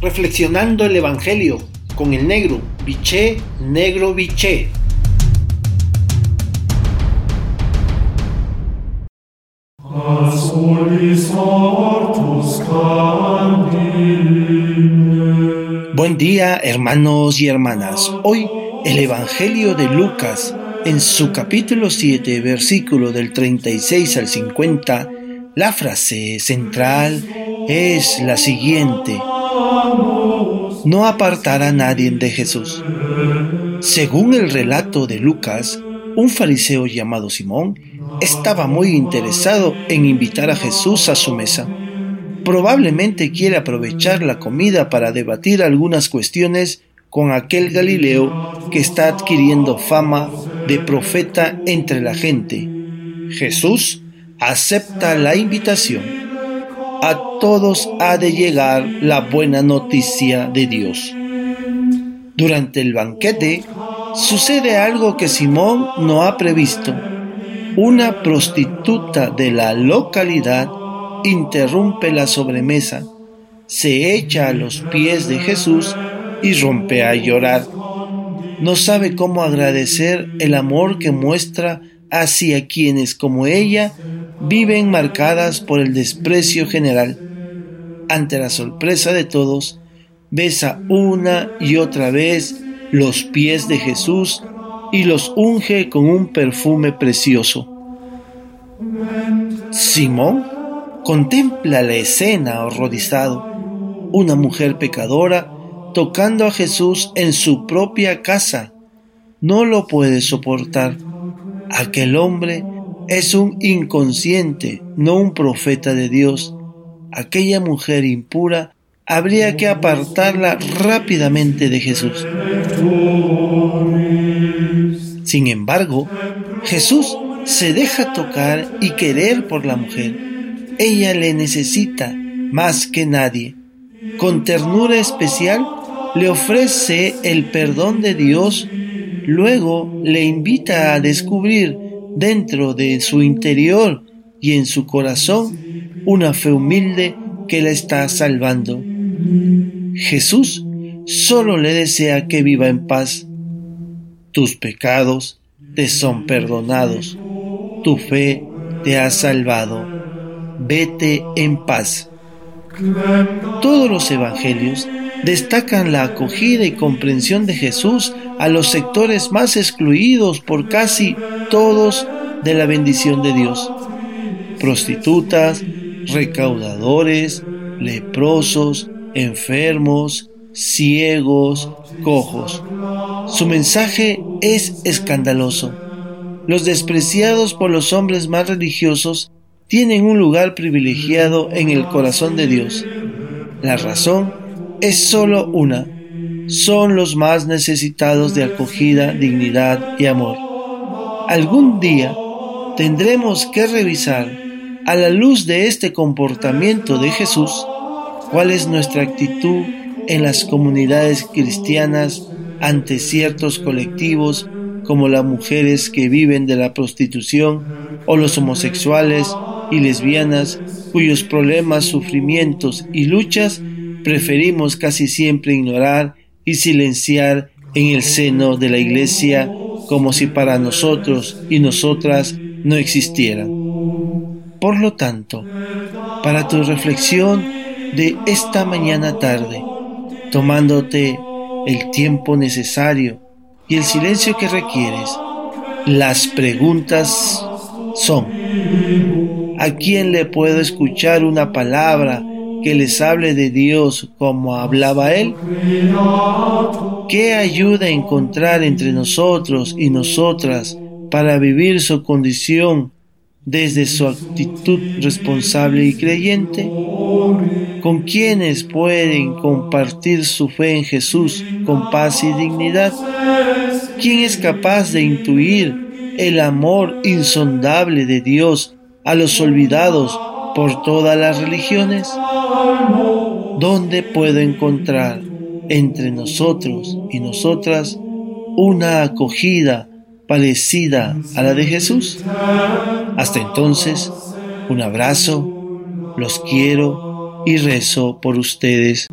reflexionando el Evangelio con el negro, biché, negro, biché. Buen día hermanos y hermanas. Hoy el Evangelio de Lucas en su capítulo 7 versículo del 36 al 50 la frase central es la siguiente. No apartar a nadie de Jesús. Según el relato de Lucas, un fariseo llamado Simón estaba muy interesado en invitar a Jesús a su mesa. Probablemente quiere aprovechar la comida para debatir algunas cuestiones con aquel Galileo que está adquiriendo fama de profeta entre la gente. Jesús acepta la invitación. A todos ha de llegar la buena noticia de Dios. Durante el banquete sucede algo que Simón no ha previsto. Una prostituta de la localidad interrumpe la sobremesa, se echa a los pies de Jesús y rompe a llorar. No sabe cómo agradecer el amor que muestra hacia quienes como ella viven marcadas por el desprecio general. Ante la sorpresa de todos, besa una y otra vez los pies de Jesús y los unge con un perfume precioso. Simón contempla la escena horrorizado. Una mujer pecadora tocando a Jesús en su propia casa. No lo puede soportar. Aquel hombre es un inconsciente, no un profeta de Dios. Aquella mujer impura habría que apartarla rápidamente de Jesús. Sin embargo, Jesús se deja tocar y querer por la mujer. Ella le necesita más que nadie. Con ternura especial le ofrece el perdón de Dios, luego le invita a descubrir dentro de su interior y en su corazón una fe humilde que la está salvando. Jesús solo le desea que viva en paz. Tus pecados te son perdonados. Tu fe te ha salvado. Vete en paz. Todos los evangelios destacan la acogida y comprensión de Jesús a los sectores más excluidos por casi todos de la bendición de Dios. Prostitutas, recaudadores, leprosos, enfermos, ciegos, cojos. Su mensaje es escandaloso. Los despreciados por los hombres más religiosos tienen un lugar privilegiado en el corazón de Dios. La razón es solo una. Son los más necesitados de acogida, dignidad y amor. Algún día tendremos que revisar, a la luz de este comportamiento de Jesús, cuál es nuestra actitud en las comunidades cristianas ante ciertos colectivos como las mujeres que viven de la prostitución o los homosexuales y lesbianas cuyos problemas, sufrimientos y luchas preferimos casi siempre ignorar y silenciar en el seno de la iglesia como si para nosotros y nosotras no existieran. Por lo tanto, para tu reflexión de esta mañana tarde, tomándote el tiempo necesario y el silencio que requieres, las preguntas son, ¿a quién le puedo escuchar una palabra que les hable de Dios como hablaba Él? ¿Qué ayuda encontrar entre nosotros y nosotras para vivir su condición desde su actitud responsable y creyente? ¿Con quienes pueden compartir su fe en Jesús con paz y dignidad? ¿Quién es capaz de intuir el amor insondable de Dios a los olvidados por todas las religiones? ¿Dónde puedo encontrar entre nosotros y nosotras una acogida parecida a la de Jesús? Hasta entonces, un abrazo, los quiero y rezo por ustedes.